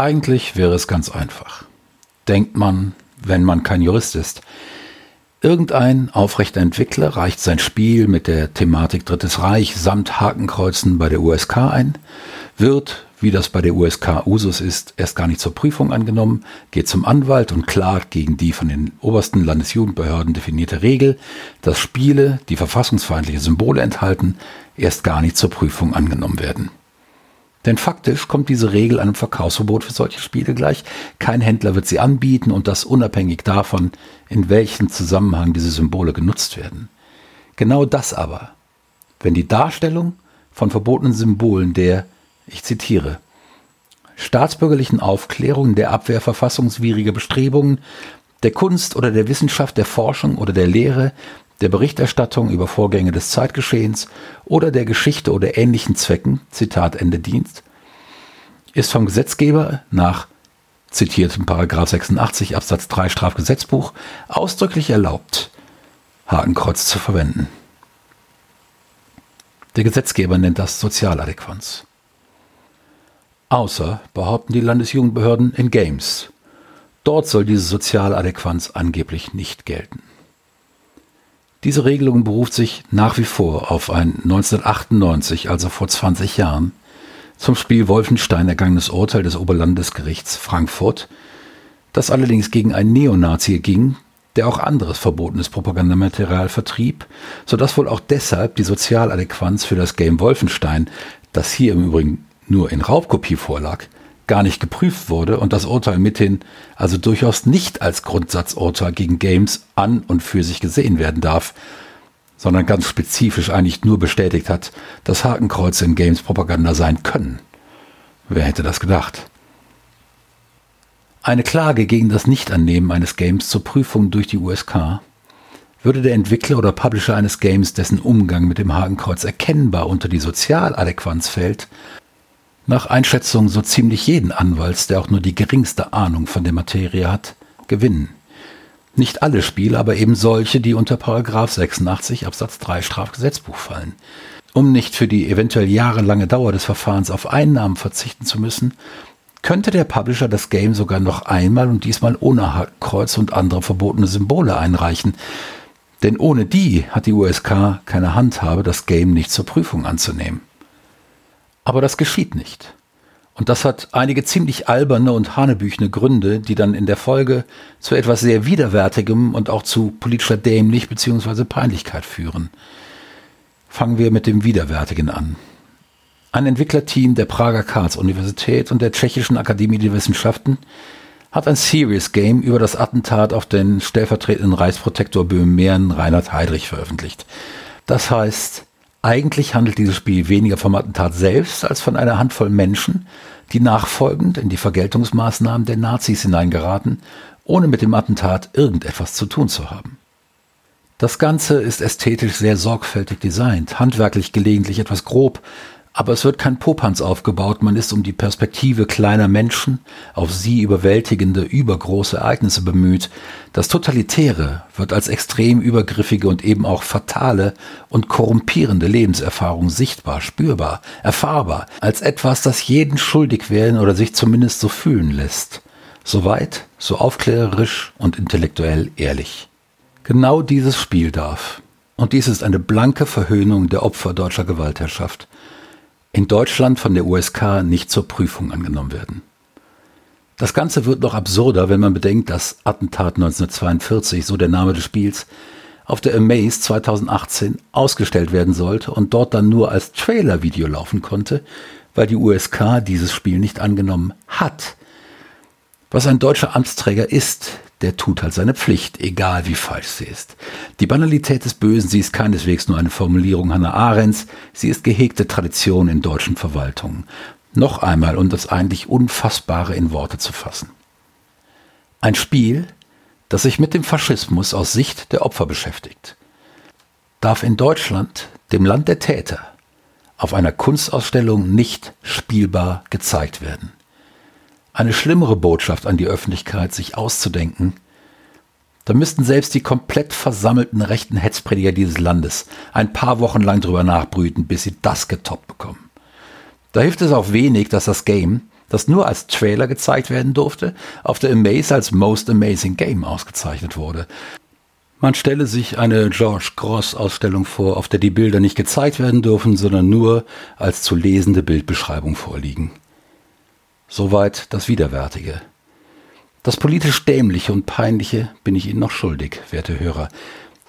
Eigentlich wäre es ganz einfach. Denkt man, wenn man kein Jurist ist. Irgendein aufrechter Entwickler reicht sein Spiel mit der Thematik Drittes Reich samt Hakenkreuzen bei der USK ein, wird, wie das bei der USK Usus ist, erst gar nicht zur Prüfung angenommen, geht zum Anwalt und klagt gegen die von den obersten Landesjugendbehörden definierte Regel, dass Spiele, die verfassungsfeindliche Symbole enthalten, erst gar nicht zur Prüfung angenommen werden. Denn faktisch kommt diese Regel einem Verkaufsverbot für solche Spiele gleich. Kein Händler wird sie anbieten und das unabhängig davon, in welchem Zusammenhang diese Symbole genutzt werden. Genau das aber, wenn die Darstellung von verbotenen Symbolen der, ich zitiere, staatsbürgerlichen Aufklärung, der Abwehr verfassungswidriger Bestrebungen, der Kunst oder der Wissenschaft, der Forschung oder der Lehre, der Berichterstattung über Vorgänge des Zeitgeschehens oder der Geschichte oder ähnlichen Zwecken, Zitat Ende Dienst, ist vom Gesetzgeber nach zitiertem Paragraph 86 Absatz 3 Strafgesetzbuch ausdrücklich erlaubt, Hakenkreuz zu verwenden. Der Gesetzgeber nennt das Sozialadäquanz. Außer, behaupten die Landesjugendbehörden, in Games. Dort soll diese Sozialadäquanz angeblich nicht gelten. Diese Regelung beruft sich nach wie vor auf ein 1998, also vor 20 Jahren, zum Spiel Wolfenstein ergangenes Urteil des Oberlandesgerichts Frankfurt, das allerdings gegen einen Neonazi ging, der auch anderes verbotenes Propagandamaterial vertrieb, sodass wohl auch deshalb die Sozialadäquanz für das Game Wolfenstein, das hier im Übrigen nur in Raubkopie vorlag, gar nicht geprüft wurde und das Urteil mithin also durchaus nicht als Grundsatzurteil gegen Games an und für sich gesehen werden darf, sondern ganz spezifisch eigentlich nur bestätigt hat, dass Hakenkreuze in Games Propaganda sein können. Wer hätte das gedacht? Eine Klage gegen das Nichtannehmen eines Games zur Prüfung durch die USK würde der Entwickler oder Publisher eines Games, dessen Umgang mit dem Hakenkreuz erkennbar unter die Sozialadäquanz fällt, nach Einschätzung so ziemlich jeden Anwalts, der auch nur die geringste Ahnung von der Materie hat, gewinnen. Nicht alle Spiele, aber eben solche, die unter 86 Absatz 3 Strafgesetzbuch fallen. Um nicht für die eventuell jahrelange Dauer des Verfahrens auf Einnahmen verzichten zu müssen, könnte der Publisher das Game sogar noch einmal und diesmal ohne Hakenkreuz und andere verbotene Symbole einreichen. Denn ohne die hat die USK keine Handhabe, das Game nicht zur Prüfung anzunehmen. Aber das geschieht nicht. Und das hat einige ziemlich alberne und hanebüchene Gründe, die dann in der Folge zu etwas sehr Widerwärtigem und auch zu politischer Dämlich bzw. Peinlichkeit führen. Fangen wir mit dem Widerwärtigen an. Ein Entwicklerteam der Prager Karls-Universität und der Tschechischen Akademie der Wissenschaften hat ein Serious Game über das Attentat auf den stellvertretenden Reichsprotektor Böhmen-Mähren Reinhard Heydrich veröffentlicht. Das heißt eigentlich handelt dieses Spiel weniger vom Attentat selbst als von einer Handvoll Menschen, die nachfolgend in die Vergeltungsmaßnahmen der Nazis hineingeraten, ohne mit dem Attentat irgendetwas zu tun zu haben. Das Ganze ist ästhetisch sehr sorgfältig designt, handwerklich gelegentlich etwas grob, aber es wird kein Popanz aufgebaut, man ist um die Perspektive kleiner Menschen auf sie überwältigende, übergroße Ereignisse bemüht. Das Totalitäre wird als extrem übergriffige und eben auch fatale und korrumpierende Lebenserfahrung sichtbar, spürbar, erfahrbar, als etwas, das jeden schuldig werden oder sich zumindest so fühlen lässt. Soweit, so aufklärerisch und intellektuell ehrlich. Genau dieses Spiel darf. Und dies ist eine blanke Verhöhnung der Opfer deutscher Gewaltherrschaft in Deutschland von der USK nicht zur Prüfung angenommen werden. Das Ganze wird noch absurder, wenn man bedenkt, dass Attentat 1942, so der Name des Spiels, auf der Amaze 2018 ausgestellt werden sollte und dort dann nur als Trailer-Video laufen konnte, weil die USK dieses Spiel nicht angenommen hat. Was ein deutscher Amtsträger ist, der tut halt seine Pflicht, egal wie falsch sie ist. Die Banalität des Bösen, sie ist keineswegs nur eine Formulierung Hannah Arendts, sie ist gehegte Tradition in deutschen Verwaltungen. Noch einmal, um das eigentlich Unfassbare in Worte zu fassen. Ein Spiel, das sich mit dem Faschismus aus Sicht der Opfer beschäftigt, darf in Deutschland, dem Land der Täter, auf einer Kunstausstellung nicht spielbar gezeigt werden eine schlimmere Botschaft an die Öffentlichkeit sich auszudenken, da müssten selbst die komplett versammelten rechten Hetzprediger dieses Landes ein paar Wochen lang drüber nachbrüten, bis sie das getoppt bekommen. Da hilft es auch wenig, dass das Game, das nur als Trailer gezeigt werden durfte, auf der Amaze als Most Amazing Game ausgezeichnet wurde. Man stelle sich eine George Gross Ausstellung vor, auf der die Bilder nicht gezeigt werden dürfen, sondern nur als zu lesende Bildbeschreibung vorliegen. Soweit das Widerwärtige. Das politisch Dämliche und Peinliche bin ich Ihnen noch schuldig, werte Hörer.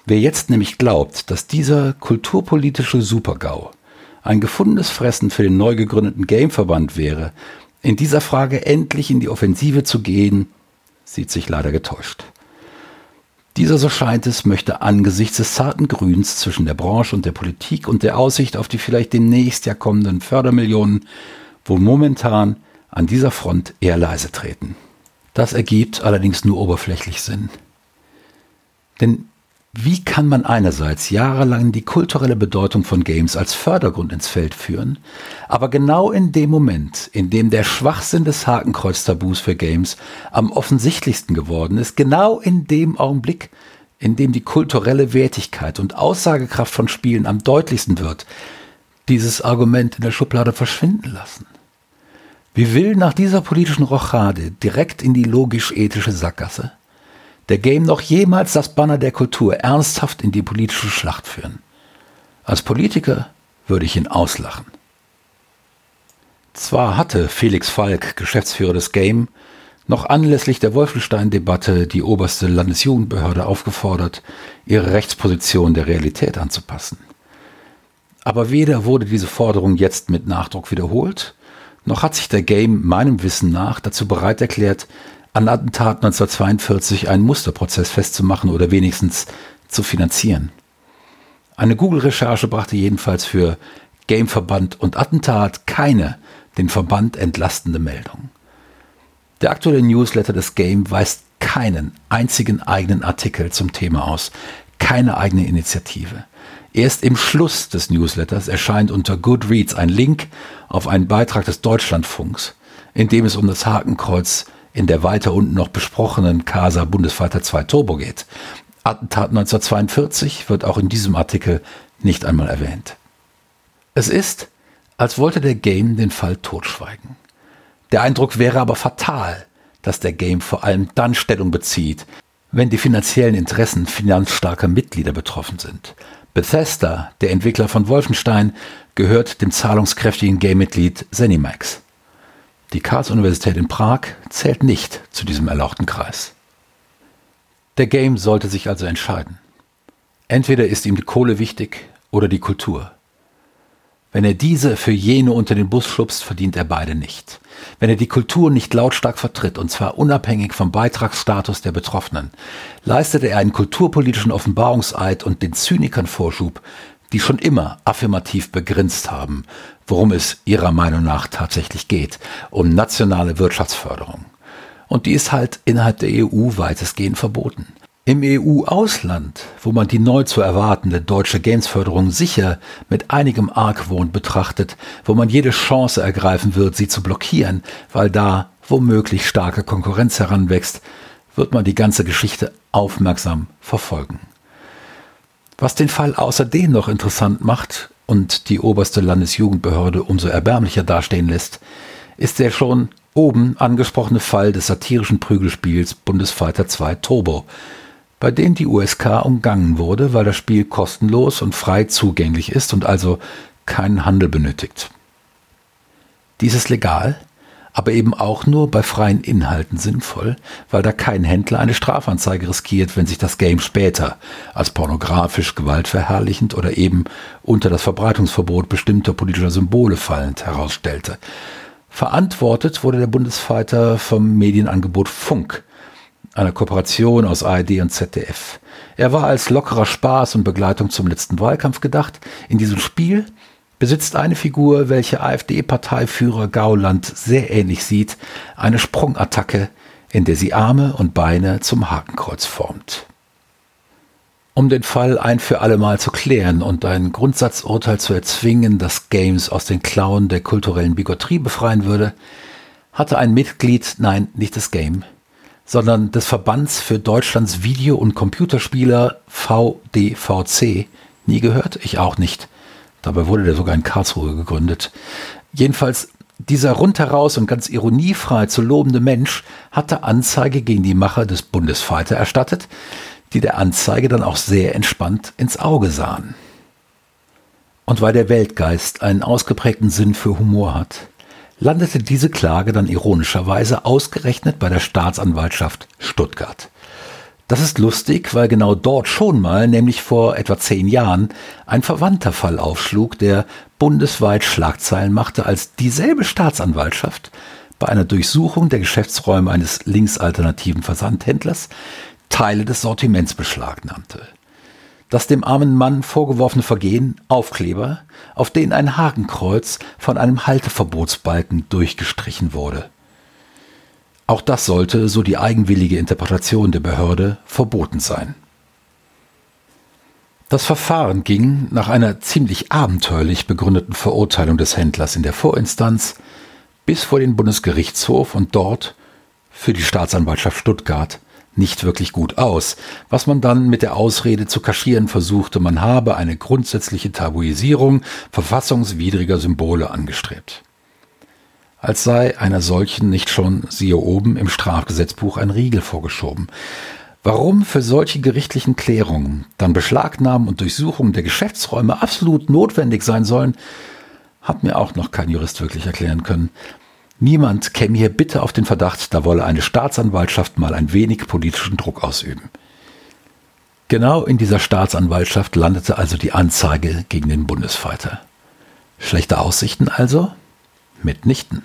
Wer jetzt nämlich glaubt, dass dieser kulturpolitische Supergau ein gefundenes Fressen für den neu gegründeten Gameverband wäre, in dieser Frage endlich in die Offensive zu gehen, sieht sich leider getäuscht. Dieser, so scheint es, möchte angesichts des zarten Grüns zwischen der Branche und der Politik und der Aussicht auf die vielleicht demnächst ja kommenden Fördermillionen wohl momentan an dieser Front eher leise treten. Das ergibt allerdings nur oberflächlich Sinn. Denn wie kann man einerseits jahrelang die kulturelle Bedeutung von Games als Fördergrund ins Feld führen, aber genau in dem Moment, in dem der Schwachsinn des Hakenkreuz-Tabus für Games am offensichtlichsten geworden ist, genau in dem Augenblick, in dem die kulturelle Wertigkeit und Aussagekraft von Spielen am deutlichsten wird, dieses Argument in der Schublade verschwinden lassen? Wie will nach dieser politischen Rochade direkt in die logisch-ethische Sackgasse? der Game noch jemals das Banner der Kultur ernsthaft in die politische Schlacht führen. Als Politiker würde ich ihn auslachen. Zwar hatte Felix Falk, Geschäftsführer des Game, noch anlässlich der Wolfenstein-Debatte die oberste Landesjugendbehörde aufgefordert, ihre Rechtsposition der Realität anzupassen. Aber weder wurde diese Forderung jetzt mit Nachdruck wiederholt, noch hat sich der Game meinem Wissen nach dazu bereit erklärt, an Attentat 1942 einen Musterprozess festzumachen oder wenigstens zu finanzieren. Eine Google-Recherche brachte jedenfalls für Gameverband und Attentat keine den Verband entlastende Meldung. Der aktuelle Newsletter des Game weist keinen einzigen eigenen Artikel zum Thema aus, keine eigene Initiative. Erst im Schluss des Newsletters erscheint unter Goodreads ein Link auf einen Beitrag des Deutschlandfunks, in dem es um das Hakenkreuz in der weiter unten noch besprochenen Casa Bundesfighter 2 Turbo geht. Attentat 1942 wird auch in diesem Artikel nicht einmal erwähnt. Es ist, als wollte der Game den Fall totschweigen. Der Eindruck wäre aber fatal, dass der Game vor allem dann Stellung bezieht, wenn die finanziellen Interessen finanzstarker Mitglieder betroffen sind. Bethesda, der Entwickler von Wolfenstein, gehört dem zahlungskräftigen Game-Mitglied Zenimax. Die Karls-Universität in Prag zählt nicht zu diesem erlauchten Kreis. Der Game sollte sich also entscheiden. Entweder ist ihm die Kohle wichtig oder die Kultur. Wenn er diese für jene unter den Bus schubst, verdient er beide nicht. Wenn er die Kultur nicht lautstark vertritt, und zwar unabhängig vom Beitragsstatus der Betroffenen, leistet er einen kulturpolitischen Offenbarungseid und den Zynikern Vorschub, die schon immer affirmativ begrinst haben, worum es ihrer Meinung nach tatsächlich geht, um nationale Wirtschaftsförderung. Und die ist halt innerhalb der EU weitestgehend verboten. Im EU-Ausland, wo man die neu zu erwartende deutsche Gamesförderung sicher mit einigem Argwohn betrachtet, wo man jede Chance ergreifen wird, sie zu blockieren, weil da womöglich starke Konkurrenz heranwächst, wird man die ganze Geschichte aufmerksam verfolgen. Was den Fall außerdem noch interessant macht und die oberste Landesjugendbehörde umso erbärmlicher dastehen lässt, ist der schon oben angesprochene Fall des satirischen Prügelspiels Bundesfighter 2 Turbo, bei dem die USK umgangen wurde, weil das Spiel kostenlos und frei zugänglich ist und also keinen Handel benötigt. Dies ist legal, aber eben auch nur bei freien Inhalten sinnvoll, weil da kein Händler eine Strafanzeige riskiert, wenn sich das Game später als pornografisch, gewaltverherrlichend oder eben unter das Verbreitungsverbot bestimmter politischer Symbole fallend herausstellte. Verantwortet wurde der Bundesfighter vom Medienangebot Funk, einer Kooperation aus ARD und ZDF. Er war als lockerer Spaß und Begleitung zum letzten Wahlkampf gedacht. In diesem Spiel besitzt eine Figur, welche AfD-Parteiführer Gauland sehr ähnlich sieht, eine Sprungattacke, in der sie Arme und Beine zum Hakenkreuz formt. Um den Fall ein für allemal zu klären und ein Grundsatzurteil zu erzwingen, das Games aus den Klauen der kulturellen Bigotterie befreien würde, hatte ein Mitglied, nein, nicht des Game, sondern des Verbands für Deutschlands Video- und Computerspieler VDVC nie gehört, ich auch nicht, Dabei wurde der sogar in Karlsruhe gegründet. Jedenfalls Dieser rundheraus und ganz ironiefrei zu lobende Mensch hatte Anzeige gegen die Macher des Bundesfighter erstattet, die der Anzeige dann auch sehr entspannt ins Auge sahen. Und weil der Weltgeist einen ausgeprägten Sinn für Humor hat, landete diese Klage dann ironischerweise ausgerechnet bei der Staatsanwaltschaft Stuttgart. Das ist lustig, weil genau dort schon mal, nämlich vor etwa zehn Jahren, ein verwandter Fall aufschlug, der bundesweit Schlagzeilen machte, als dieselbe Staatsanwaltschaft bei einer Durchsuchung der Geschäftsräume eines linksalternativen Versandhändlers Teile des Sortiments beschlagnahmte. Das dem armen Mann vorgeworfene Vergehen Aufkleber, auf denen ein Hakenkreuz von einem Halteverbotsbalken durchgestrichen wurde. Auch das sollte, so die eigenwillige Interpretation der Behörde, verboten sein. Das Verfahren ging nach einer ziemlich abenteuerlich begründeten Verurteilung des Händlers in der Vorinstanz bis vor den Bundesgerichtshof und dort für die Staatsanwaltschaft Stuttgart nicht wirklich gut aus, was man dann mit der Ausrede zu kaschieren versuchte, man habe eine grundsätzliche Tabuisierung verfassungswidriger Symbole angestrebt. Als sei einer solchen nicht schon, siehe oben, im Strafgesetzbuch ein Riegel vorgeschoben. Warum für solche gerichtlichen Klärungen dann Beschlagnahmen und Durchsuchungen der Geschäftsräume absolut notwendig sein sollen, hat mir auch noch kein Jurist wirklich erklären können. Niemand käme hier bitte auf den Verdacht, da wolle eine Staatsanwaltschaft mal ein wenig politischen Druck ausüben. Genau in dieser Staatsanwaltschaft landete also die Anzeige gegen den Bundesfighter. Schlechte Aussichten also? Mitnichten.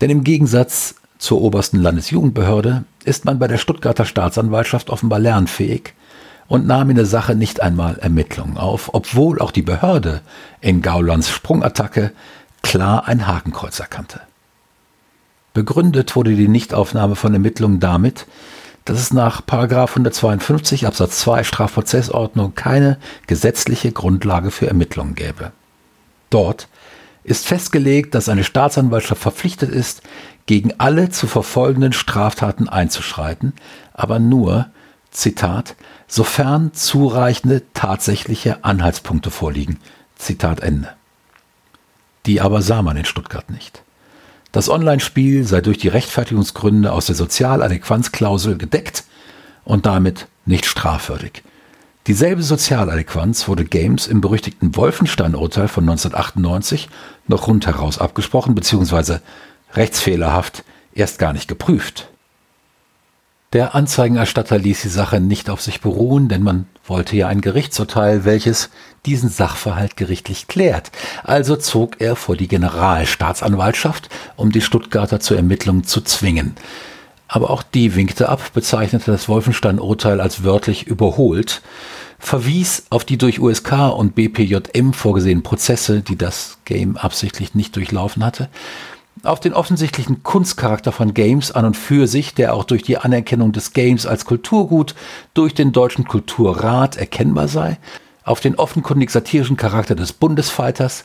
Denn im Gegensatz zur obersten Landesjugendbehörde ist man bei der Stuttgarter Staatsanwaltschaft offenbar lernfähig und nahm in der Sache nicht einmal Ermittlungen auf, obwohl auch die Behörde in Gaulands Sprungattacke klar ein Hakenkreuz erkannte. Begründet wurde die Nichtaufnahme von Ermittlungen damit, dass es nach 152 Absatz 2 Strafprozessordnung keine gesetzliche Grundlage für Ermittlungen gäbe. Dort ist festgelegt, dass eine Staatsanwaltschaft verpflichtet ist, gegen alle zu verfolgenden Straftaten einzuschreiten, aber nur, Zitat, sofern zureichende tatsächliche Anhaltspunkte vorliegen. Zitat Ende. Die aber sah man in Stuttgart nicht. Das Online-Spiel sei durch die Rechtfertigungsgründe aus der Sozialadäquanzklausel gedeckt und damit nicht strafwürdig. Dieselbe Sozialadäquanz wurde Games im berüchtigten Wolfenstein-Urteil von 1998 noch rundheraus abgesprochen bzw. rechtsfehlerhaft erst gar nicht geprüft. Der Anzeigenerstatter ließ die Sache nicht auf sich beruhen, denn man wollte ja ein Gerichtsurteil, welches diesen Sachverhalt gerichtlich klärt. Also zog er vor die Generalstaatsanwaltschaft, um die Stuttgarter zur Ermittlung zu zwingen. Aber auch die winkte ab, bezeichnete das Wolfenstein-Urteil als wörtlich überholt, verwies auf die durch USK und BPJM vorgesehenen Prozesse, die das Game absichtlich nicht durchlaufen hatte, auf den offensichtlichen Kunstcharakter von Games an und für sich, der auch durch die Anerkennung des Games als Kulturgut durch den Deutschen Kulturrat erkennbar sei, auf den offenkundig satirischen Charakter des Bundesfighters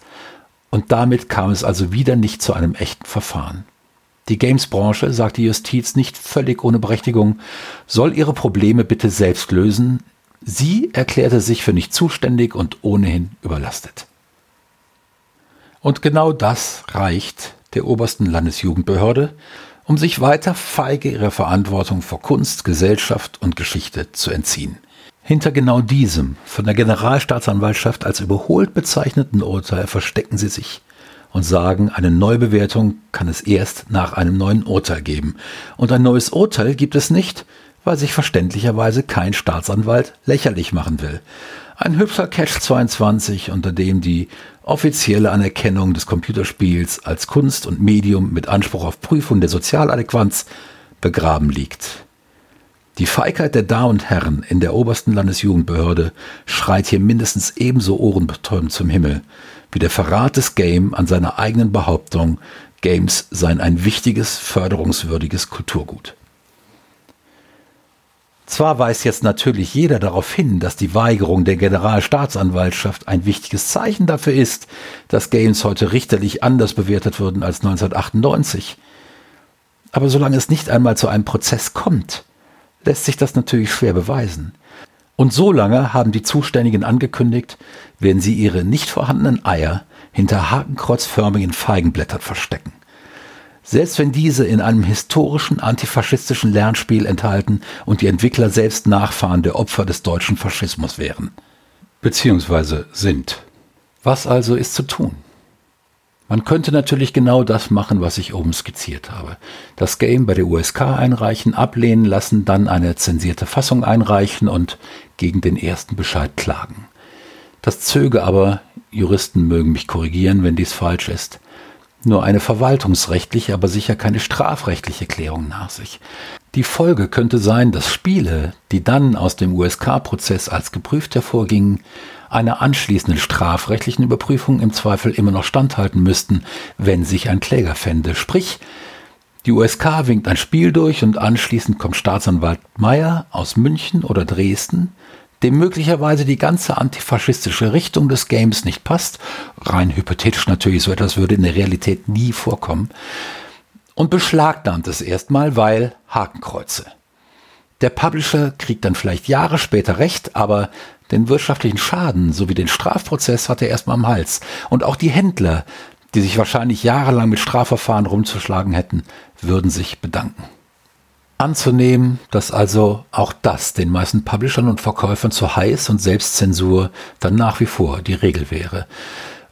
und damit kam es also wieder nicht zu einem echten Verfahren. Die Games-Branche, sagt die Justiz nicht völlig ohne Berechtigung, soll ihre Probleme bitte selbst lösen. Sie erklärte sich für nicht zuständig und ohnehin überlastet. Und genau das reicht der obersten Landesjugendbehörde, um sich weiter feige ihrer Verantwortung vor Kunst, Gesellschaft und Geschichte zu entziehen. Hinter genau diesem, von der Generalstaatsanwaltschaft als überholt bezeichneten Urteil verstecken sie sich und sagen, eine Neubewertung kann es erst nach einem neuen Urteil geben. Und ein neues Urteil gibt es nicht, weil sich verständlicherweise kein Staatsanwalt lächerlich machen will. Ein hübscher Catch 22, unter dem die offizielle Anerkennung des Computerspiels als Kunst und Medium mit Anspruch auf Prüfung der Sozialadäquanz begraben liegt. Die Feigheit der Damen und Herren in der obersten Landesjugendbehörde schreit hier mindestens ebenso ohrenbetäubend zum Himmel, wie der Verrat des Game an seiner eigenen Behauptung, Games seien ein wichtiges, förderungswürdiges Kulturgut. Zwar weist jetzt natürlich jeder darauf hin, dass die Weigerung der Generalstaatsanwaltschaft ein wichtiges Zeichen dafür ist, dass Games heute richterlich anders bewertet würden als 1998. Aber solange es nicht einmal zu einem Prozess kommt, lässt sich das natürlich schwer beweisen. Und so lange haben die Zuständigen angekündigt, werden sie ihre nicht vorhandenen Eier hinter hakenkreuzförmigen Feigenblättern verstecken. Selbst wenn diese in einem historischen antifaschistischen Lernspiel enthalten und die Entwickler selbst Nachfahren der Opfer des deutschen Faschismus wären. Beziehungsweise sind. Was also ist zu tun? Man könnte natürlich genau das machen, was ich oben skizziert habe. Das Game bei der USK einreichen, ablehnen lassen, dann eine zensierte Fassung einreichen und gegen den ersten Bescheid klagen. Das zöge aber, Juristen mögen mich korrigieren, wenn dies falsch ist, nur eine verwaltungsrechtliche, aber sicher keine strafrechtliche Klärung nach sich. Die Folge könnte sein, dass Spiele, die dann aus dem USK-Prozess als geprüft hervorgingen, einer anschließenden strafrechtlichen Überprüfung im Zweifel immer noch standhalten müssten, wenn sich ein Kläger fände. Sprich, die USK winkt ein Spiel durch und anschließend kommt Staatsanwalt Meyer aus München oder Dresden, dem möglicherweise die ganze antifaschistische Richtung des Games nicht passt, rein hypothetisch natürlich, so etwas würde in der Realität nie vorkommen, und beschlagnahmt es erstmal, weil Hakenkreuze. Der Publisher kriegt dann vielleicht Jahre später recht, aber den wirtschaftlichen Schaden sowie den Strafprozess hat er erstmal am Hals. Und auch die Händler, die sich wahrscheinlich jahrelang mit Strafverfahren rumzuschlagen hätten, würden sich bedanken. Anzunehmen, dass also auch das den meisten Publishern und Verkäufern zu heiß und Selbstzensur dann nach wie vor die Regel wäre.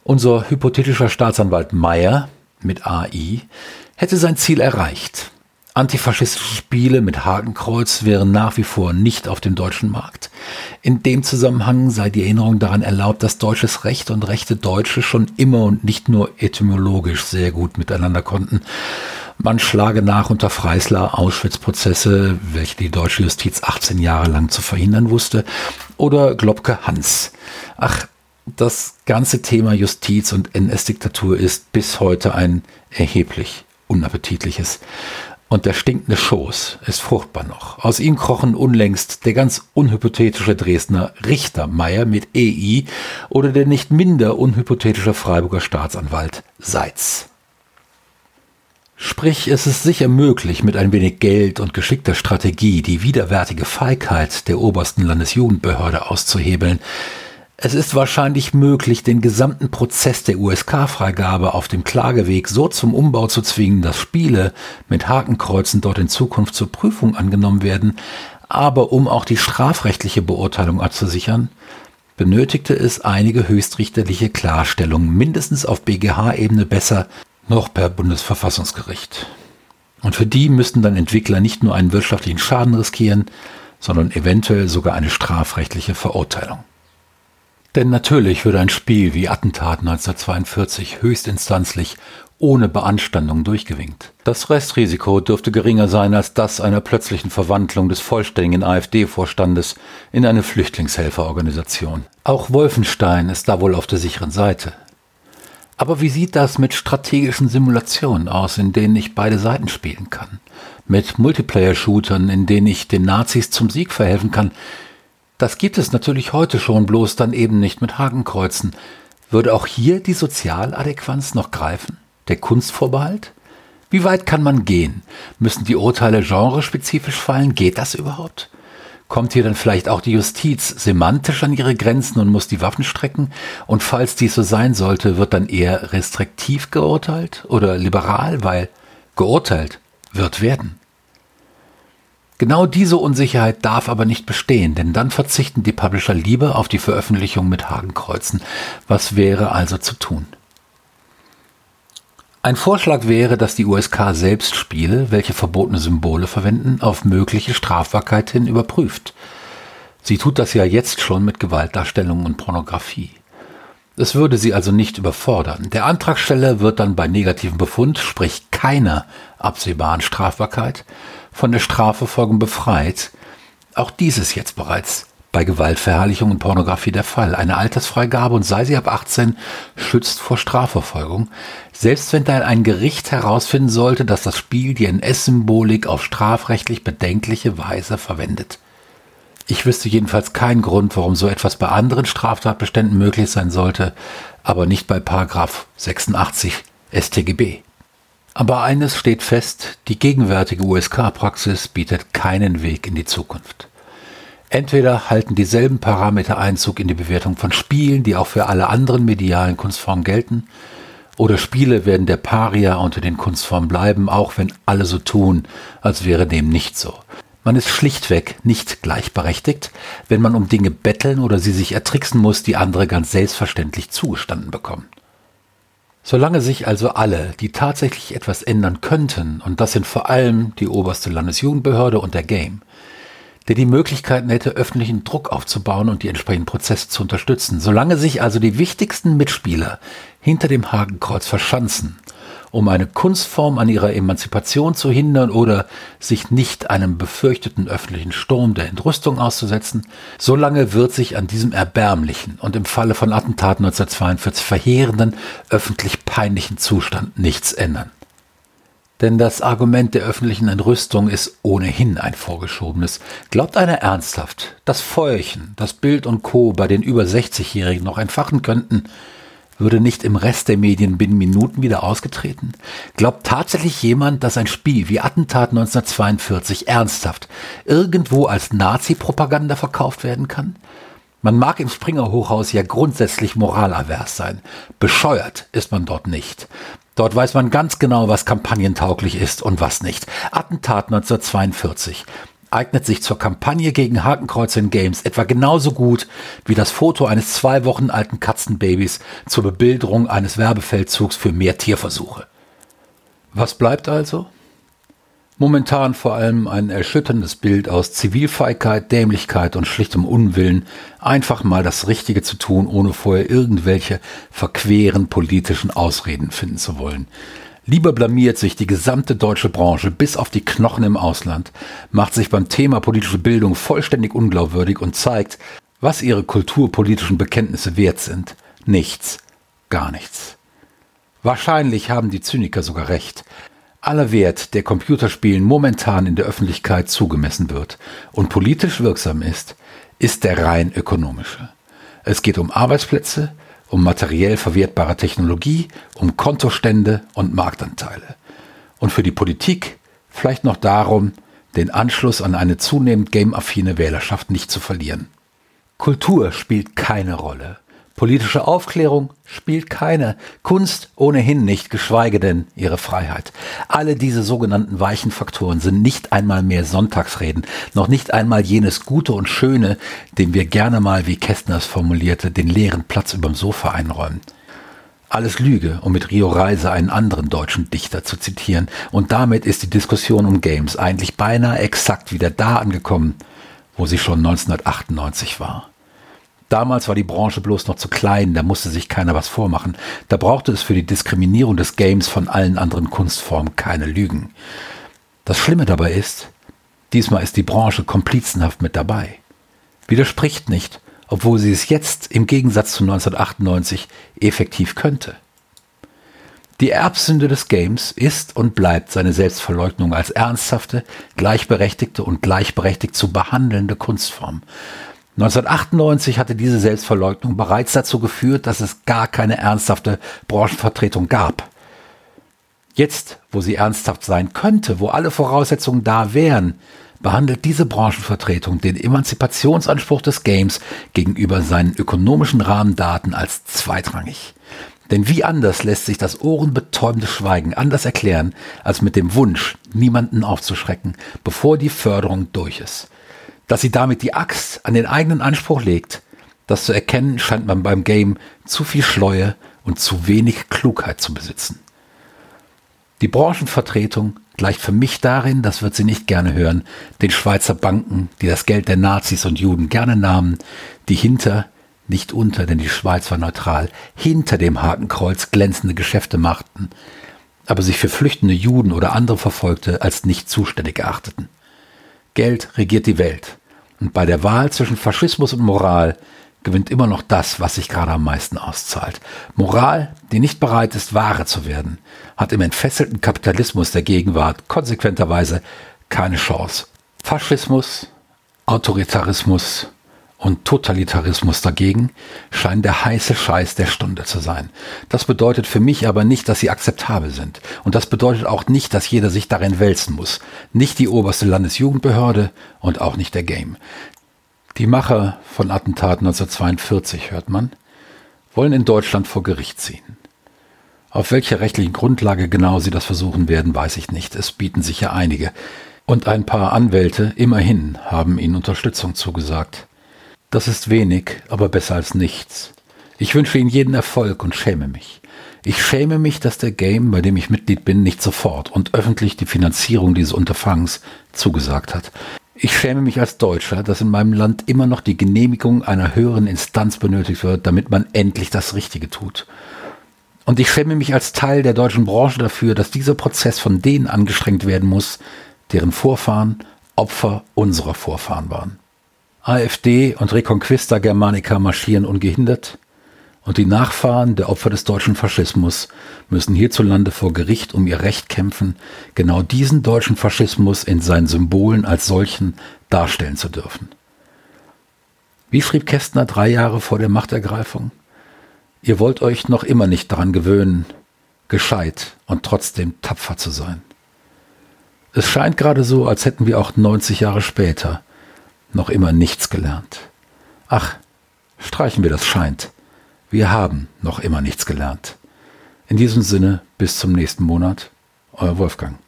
Unser hypothetischer Staatsanwalt Meyer mit AI hätte sein Ziel erreicht. Antifaschistische Spiele mit Hakenkreuz wären nach wie vor nicht auf dem deutschen Markt. In dem Zusammenhang sei die Erinnerung daran erlaubt, dass deutsches Recht und rechte Deutsche schon immer und nicht nur etymologisch sehr gut miteinander konnten. Man schlage nach unter Freisler Auschwitz-Prozesse, welche die deutsche Justiz 18 Jahre lang zu verhindern wusste, oder Globke Hans. Ach, das ganze Thema Justiz und NS-Diktatur ist bis heute ein erheblich unappetitliches. Und der stinkende Schoß ist fruchtbar noch. Aus ihm krochen unlängst der ganz unhypothetische Dresdner Richter Meier mit EI oder der nicht minder unhypothetische Freiburger Staatsanwalt Seitz. Sprich, es ist sicher möglich, mit ein wenig Geld und geschickter Strategie die widerwärtige Feigheit der obersten Landesjugendbehörde auszuhebeln, es ist wahrscheinlich möglich, den gesamten Prozess der USK-Freigabe auf dem Klageweg so zum Umbau zu zwingen, dass Spiele mit Hakenkreuzen dort in Zukunft zur Prüfung angenommen werden, aber um auch die strafrechtliche Beurteilung abzusichern, benötigte es einige höchstrichterliche Klarstellungen, mindestens auf BGH-Ebene besser, noch per Bundesverfassungsgericht. Und für die müssten dann Entwickler nicht nur einen wirtschaftlichen Schaden riskieren, sondern eventuell sogar eine strafrechtliche Verurteilung. Denn natürlich würde ein Spiel wie Attentat 1942 höchstinstanzlich ohne Beanstandung durchgewinkt. Das Restrisiko dürfte geringer sein als das einer plötzlichen Verwandlung des vollständigen AfD-Vorstandes in eine Flüchtlingshelferorganisation. Auch Wolfenstein ist da wohl auf der sicheren Seite. Aber wie sieht das mit strategischen Simulationen aus, in denen ich beide Seiten spielen kann? Mit Multiplayer-Shootern, in denen ich den Nazis zum Sieg verhelfen kann, das gibt es natürlich heute schon, bloß dann eben nicht mit Hakenkreuzen. Würde auch hier die Sozialadäquanz noch greifen? Der Kunstvorbehalt? Wie weit kann man gehen? Müssen die Urteile genrespezifisch fallen? Geht das überhaupt? Kommt hier dann vielleicht auch die Justiz semantisch an ihre Grenzen und muss die Waffen strecken? Und falls dies so sein sollte, wird dann eher restriktiv geurteilt oder liberal, weil geurteilt wird werden. Genau diese Unsicherheit darf aber nicht bestehen, denn dann verzichten die Publisher lieber auf die Veröffentlichung mit Hakenkreuzen. Was wäre also zu tun? Ein Vorschlag wäre, dass die USK selbst Spiele, welche verbotene Symbole verwenden, auf mögliche Strafbarkeit hin überprüft. Sie tut das ja jetzt schon mit Gewaltdarstellungen und Pornografie. Es würde sie also nicht überfordern. Der Antragsteller wird dann bei negativem Befund, sprich keiner absehbaren Strafbarkeit, von der Strafverfolgung befreit. Auch dies ist jetzt bereits bei Gewaltverherrlichung und Pornografie der Fall. Eine Altersfreigabe und sei sie ab 18 schützt vor Strafverfolgung. Selbst wenn dann ein Gericht herausfinden sollte, dass das Spiel die NS-Symbolik auf strafrechtlich bedenkliche Weise verwendet. Ich wüsste jedenfalls keinen Grund, warum so etwas bei anderen Straftatbeständen möglich sein sollte, aber nicht bei Paragraph 86 StGB. Aber eines steht fest, die gegenwärtige USK-Praxis bietet keinen Weg in die Zukunft. Entweder halten dieselben Parameter Einzug in die Bewertung von Spielen, die auch für alle anderen medialen Kunstformen gelten, oder Spiele werden der Paria unter den Kunstformen bleiben, auch wenn alle so tun, als wäre dem nicht so. Man ist schlichtweg nicht gleichberechtigt, wenn man um Dinge betteln oder sie sich ertricksen muss, die andere ganz selbstverständlich zugestanden bekommen. Solange sich also alle, die tatsächlich etwas ändern könnten, und das sind vor allem die oberste Landesjugendbehörde und der Game, der die Möglichkeiten hätte, öffentlichen Druck aufzubauen und die entsprechenden Prozesse zu unterstützen. Solange sich also die wichtigsten Mitspieler hinter dem Hakenkreuz verschanzen, um eine Kunstform an ihrer Emanzipation zu hindern oder sich nicht einem befürchteten öffentlichen Sturm der Entrüstung auszusetzen, solange wird sich an diesem erbärmlichen und im Falle von Attentaten 1942 verheerenden, öffentlich peinlichen Zustand nichts ändern. Denn das Argument der öffentlichen Entrüstung ist ohnehin ein vorgeschobenes. Glaubt einer ernsthaft, dass Feuerchen, das Bild und Co. bei den über 60-Jährigen noch entfachen könnten, würde nicht im Rest der Medien binnen Minuten wieder ausgetreten? Glaubt tatsächlich jemand, dass ein Spiel wie Attentat 1942 ernsthaft irgendwo als Nazi-Propaganda verkauft werden kann? Man mag im Springer-Hochhaus ja grundsätzlich moralavers sein. Bescheuert ist man dort nicht. Dort weiß man ganz genau, was kampagnentauglich ist und was nicht. Attentat 1942 eignet sich zur Kampagne gegen Hakenkreuze in Games etwa genauso gut wie das Foto eines zwei Wochen alten Katzenbabys zur Bebilderung eines Werbefeldzugs für mehr Tierversuche. Was bleibt also? Momentan vor allem ein erschütterndes Bild aus Zivilfeigheit, Dämlichkeit und schlichtem Unwillen, einfach mal das Richtige zu tun, ohne vorher irgendwelche verqueren politischen Ausreden finden zu wollen. Lieber blamiert sich die gesamte deutsche Branche bis auf die Knochen im Ausland, macht sich beim Thema politische Bildung vollständig unglaubwürdig und zeigt, was ihre kulturpolitischen Bekenntnisse wert sind. Nichts, gar nichts. Wahrscheinlich haben die Zyniker sogar recht aller Wert der Computerspielen momentan in der Öffentlichkeit zugemessen wird und politisch wirksam ist, ist der rein ökonomische. Es geht um Arbeitsplätze, um materiell verwertbare Technologie, um Kontostände und Marktanteile. Und für die Politik vielleicht noch darum, den Anschluss an eine zunehmend gameaffine Wählerschaft nicht zu verlieren. Kultur spielt keine Rolle. Politische Aufklärung spielt keine, Kunst ohnehin nicht, geschweige denn ihre Freiheit. Alle diese sogenannten weichen Faktoren sind nicht einmal mehr Sonntagsreden, noch nicht einmal jenes Gute und Schöne, dem wir gerne mal, wie Kästner es formulierte, den leeren Platz überm Sofa einräumen. Alles Lüge, um mit Rio Reise einen anderen deutschen Dichter zu zitieren, und damit ist die Diskussion um Games eigentlich beinahe exakt wieder da angekommen, wo sie schon 1998 war. Damals war die Branche bloß noch zu klein, da musste sich keiner was vormachen. Da brauchte es für die Diskriminierung des Games von allen anderen Kunstformen keine Lügen. Das Schlimme dabei ist, diesmal ist die Branche komplizenhaft mit dabei. Widerspricht nicht, obwohl sie es jetzt im Gegensatz zu 1998 effektiv könnte. Die Erbsünde des Games ist und bleibt seine Selbstverleugnung als ernsthafte, gleichberechtigte und gleichberechtigt zu behandelnde Kunstform. 1998 hatte diese Selbstverleugnung bereits dazu geführt, dass es gar keine ernsthafte Branchenvertretung gab. Jetzt, wo sie ernsthaft sein könnte, wo alle Voraussetzungen da wären, behandelt diese Branchenvertretung den Emanzipationsanspruch des Games gegenüber seinen ökonomischen Rahmendaten als zweitrangig. Denn wie anders lässt sich das ohrenbetäubende Schweigen anders erklären, als mit dem Wunsch, niemanden aufzuschrecken, bevor die Förderung durch ist dass sie damit die Axt an den eigenen Anspruch legt. Das zu erkennen scheint man beim Game zu viel Schleue und zu wenig Klugheit zu besitzen. Die Branchenvertretung gleicht für mich darin, das wird sie nicht gerne hören, den Schweizer Banken, die das Geld der Nazis und Juden gerne nahmen, die hinter, nicht unter, denn die Schweiz war neutral, hinter dem Hakenkreuz glänzende Geschäfte machten, aber sich für flüchtende Juden oder andere Verfolgte als nicht zuständig erachteten. Geld regiert die Welt. Und bei der Wahl zwischen Faschismus und Moral gewinnt immer noch das, was sich gerade am meisten auszahlt. Moral, die nicht bereit ist, Ware zu werden, hat im entfesselten Kapitalismus der Gegenwart konsequenterweise keine Chance. Faschismus, Autoritarismus, und Totalitarismus dagegen scheinen der heiße Scheiß der Stunde zu sein. Das bedeutet für mich aber nicht, dass sie akzeptabel sind. Und das bedeutet auch nicht, dass jeder sich darin wälzen muss. Nicht die oberste Landesjugendbehörde und auch nicht der Game. Die Macher von Attentaten 1942, hört man, wollen in Deutschland vor Gericht ziehen. Auf welcher rechtlichen Grundlage genau sie das versuchen werden, weiß ich nicht. Es bieten sich ja einige. Und ein paar Anwälte, immerhin, haben ihnen Unterstützung zugesagt. Das ist wenig, aber besser als nichts. Ich wünsche ihnen jeden Erfolg und schäme mich. Ich schäme mich, dass der Game, bei dem ich Mitglied bin, nicht sofort und öffentlich die Finanzierung dieses Unterfangs zugesagt hat. Ich schäme mich als Deutscher, dass in meinem Land immer noch die Genehmigung einer höheren Instanz benötigt wird, damit man endlich das Richtige tut. Und ich schäme mich als Teil der deutschen Branche dafür, dass dieser Prozess von denen angestrengt werden muss, deren Vorfahren Opfer unserer Vorfahren waren. AfD und Reconquista Germanica marschieren ungehindert, und die Nachfahren der Opfer des deutschen Faschismus müssen hierzulande vor Gericht um ihr Recht kämpfen, genau diesen deutschen Faschismus in seinen Symbolen als solchen darstellen zu dürfen. Wie schrieb Kästner drei Jahre vor der Machtergreifung? Ihr wollt euch noch immer nicht daran gewöhnen, gescheit und trotzdem tapfer zu sein. Es scheint gerade so, als hätten wir auch 90 Jahre später noch immer nichts gelernt. Ach, streichen wir das scheint. Wir haben noch immer nichts gelernt. In diesem Sinne, bis zum nächsten Monat, euer Wolfgang.